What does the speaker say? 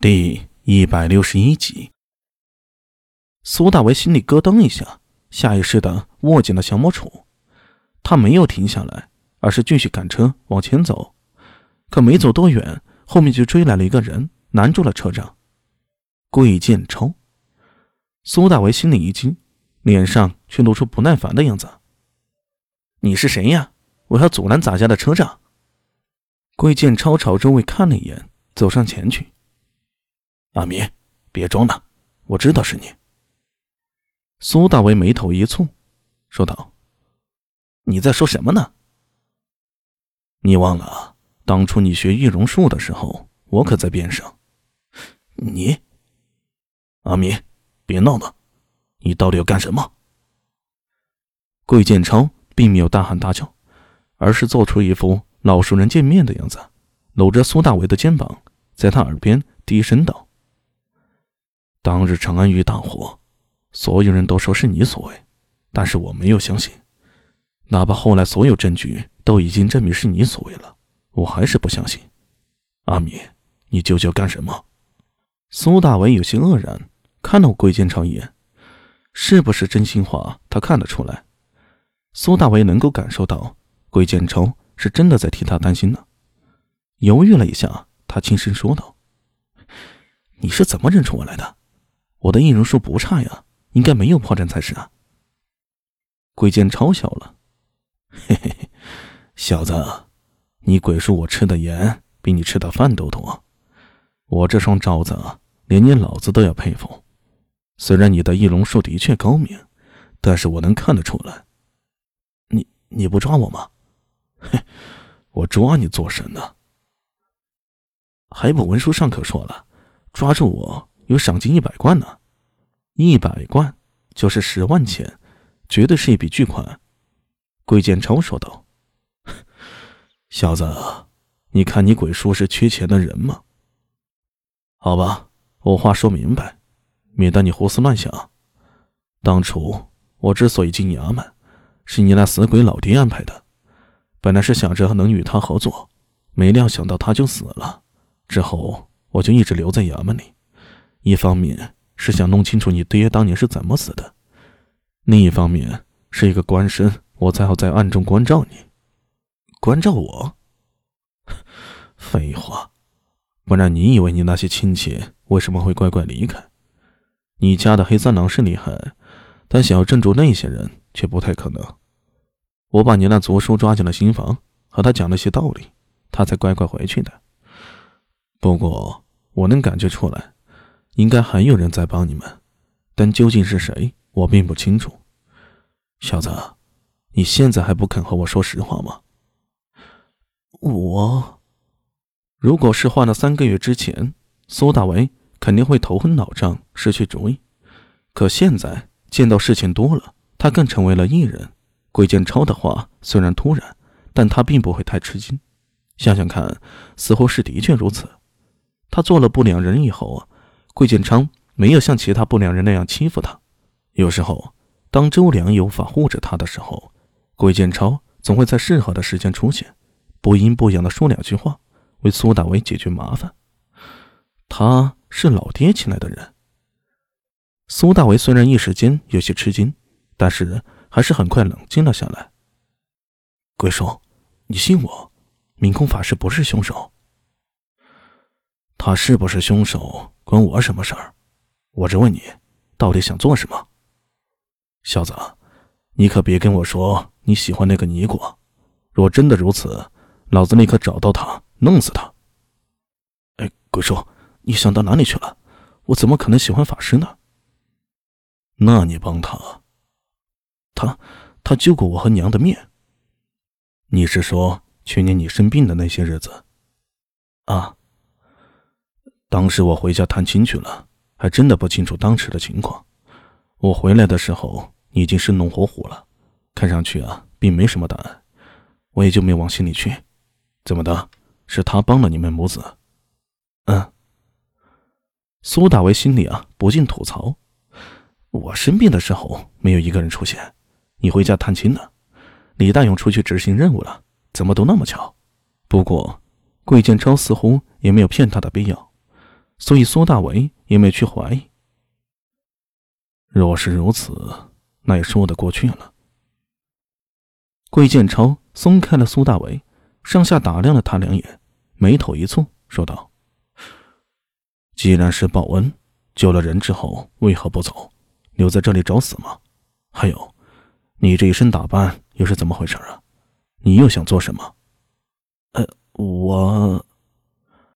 第一百六十一集，苏大为心里咯噔一下，下意识的握紧了降魔杵。他没有停下来，而是继续赶车往前走。可没走多远，后面就追来了一个人，拦住了车长。桂建超。苏大为心里一惊，脸上却露出不耐烦的样子：“你是谁呀？我要阻拦咱家的车长。”桂建超朝周围看了一眼，走上前去。阿米，别装了，我知道是你。苏大为眉头一蹙，说道：“你在说什么呢？你忘了当初你学易容术的时候，我可在边上。你，阿米，别闹了，你到底要干什么？”桂建超并没有大喊大叫，而是做出一副老熟人见面的样子，搂着苏大为的肩膀，在他耳边低声道。当日长安遇大火，所有人都说是你所为，但是我没有相信。哪怕后来所有证据都已经证明是你所为了，我还是不相信。阿米，你究竟干什么？苏大为有些愕然，看了桂建超一眼，是不是真心话？他看得出来。苏大为能够感受到桂建超是真的在替他担心呢。犹豫了一下，他轻声说道：“你是怎么认出我来的？”我的易容术不差呀，应该没有破绽才是啊。鬼剑超笑了，嘿嘿嘿，小子，你鬼术我吃的盐比你吃的饭都多，我这双招子连你老子都要佩服。虽然你的易容术的确高明，但是我能看得出来。你你不抓我吗？嘿，我抓你做什呢？还不文书上可说了，抓住我。有赏金一百贯呢，一百贯就是十万钱，绝对是一笔巨款。桂建超说道：“ 小子，你看你鬼叔是缺钱的人吗？好吧，我话说明白，免得你胡思乱想。当初我之所以进衙门，是你那死鬼老爹安排的。本来是想着能与他合作，没料想到他就死了。之后我就一直留在衙门里。”一方面是想弄清楚你爹当年是怎么死的，另一方面是一个官身，我才好在暗中关照你。关照我？废话，不然你以为你那些亲戚为什么会乖乖离开？你家的黑三郎是厉害，但想要镇住那些人却不太可能。我把你那族叔抓进了新房，和他讲了些道理，他才乖乖回去的。不过我能感觉出来。应该还有人在帮你们，但究竟是谁，我并不清楚。小子，你现在还不肯和我说实话吗？我，如果是换了三个月之前，苏大为肯定会头昏脑胀，失去主意。可现在见到事情多了，他更成为了艺人。鬼见超的话虽然突然，但他并不会太吃惊。想想看，似乎是的确如此。他做了不良人以后啊。桂建昌没有像其他不良人那样欺负他。有时候，当周良也无法护着他的时候，桂建超总会在适合的时间出现，不阴不阳的说两句话，为苏大为解决麻烦。他是老爹请来的人。苏大为虽然一时间有些吃惊，但是还是很快冷静了下来。桂叔，你信我，明空法师不是凶手。他是不是凶手？关我什么事儿？我只问你，到底想做什么？小子，你可别跟我说你喜欢那个尼姑。若真的如此，老子立刻找到他，弄死他。哎，鬼叔，你想到哪里去了？我怎么可能喜欢法师呢？那你帮他，他他救过我和娘的命。你是说去年你生病的那些日子？啊。当时我回家探亲去了，还真的不清楚当时的情况。我回来的时候，你已经生龙活虎了，看上去啊，并没什么大碍，我也就没往心里去。怎么的？是他帮了你们母子？嗯。苏大为心里啊不禁吐槽：我生病的时候没有一个人出现，你回家探亲了，李大勇出去执行任务了，怎么都那么巧？不过，桂建超似乎也没有骗他的必要。所以苏大为也没去怀疑。若是如此，那也说得过去了。桂建超松开了苏大为，上下打量了他两眼，眉头一蹙，说道：“既然是报恩，救了人之后为何不走，留在这里找死吗？还有，你这一身打扮又是怎么回事啊？你又想做什么？”呃，我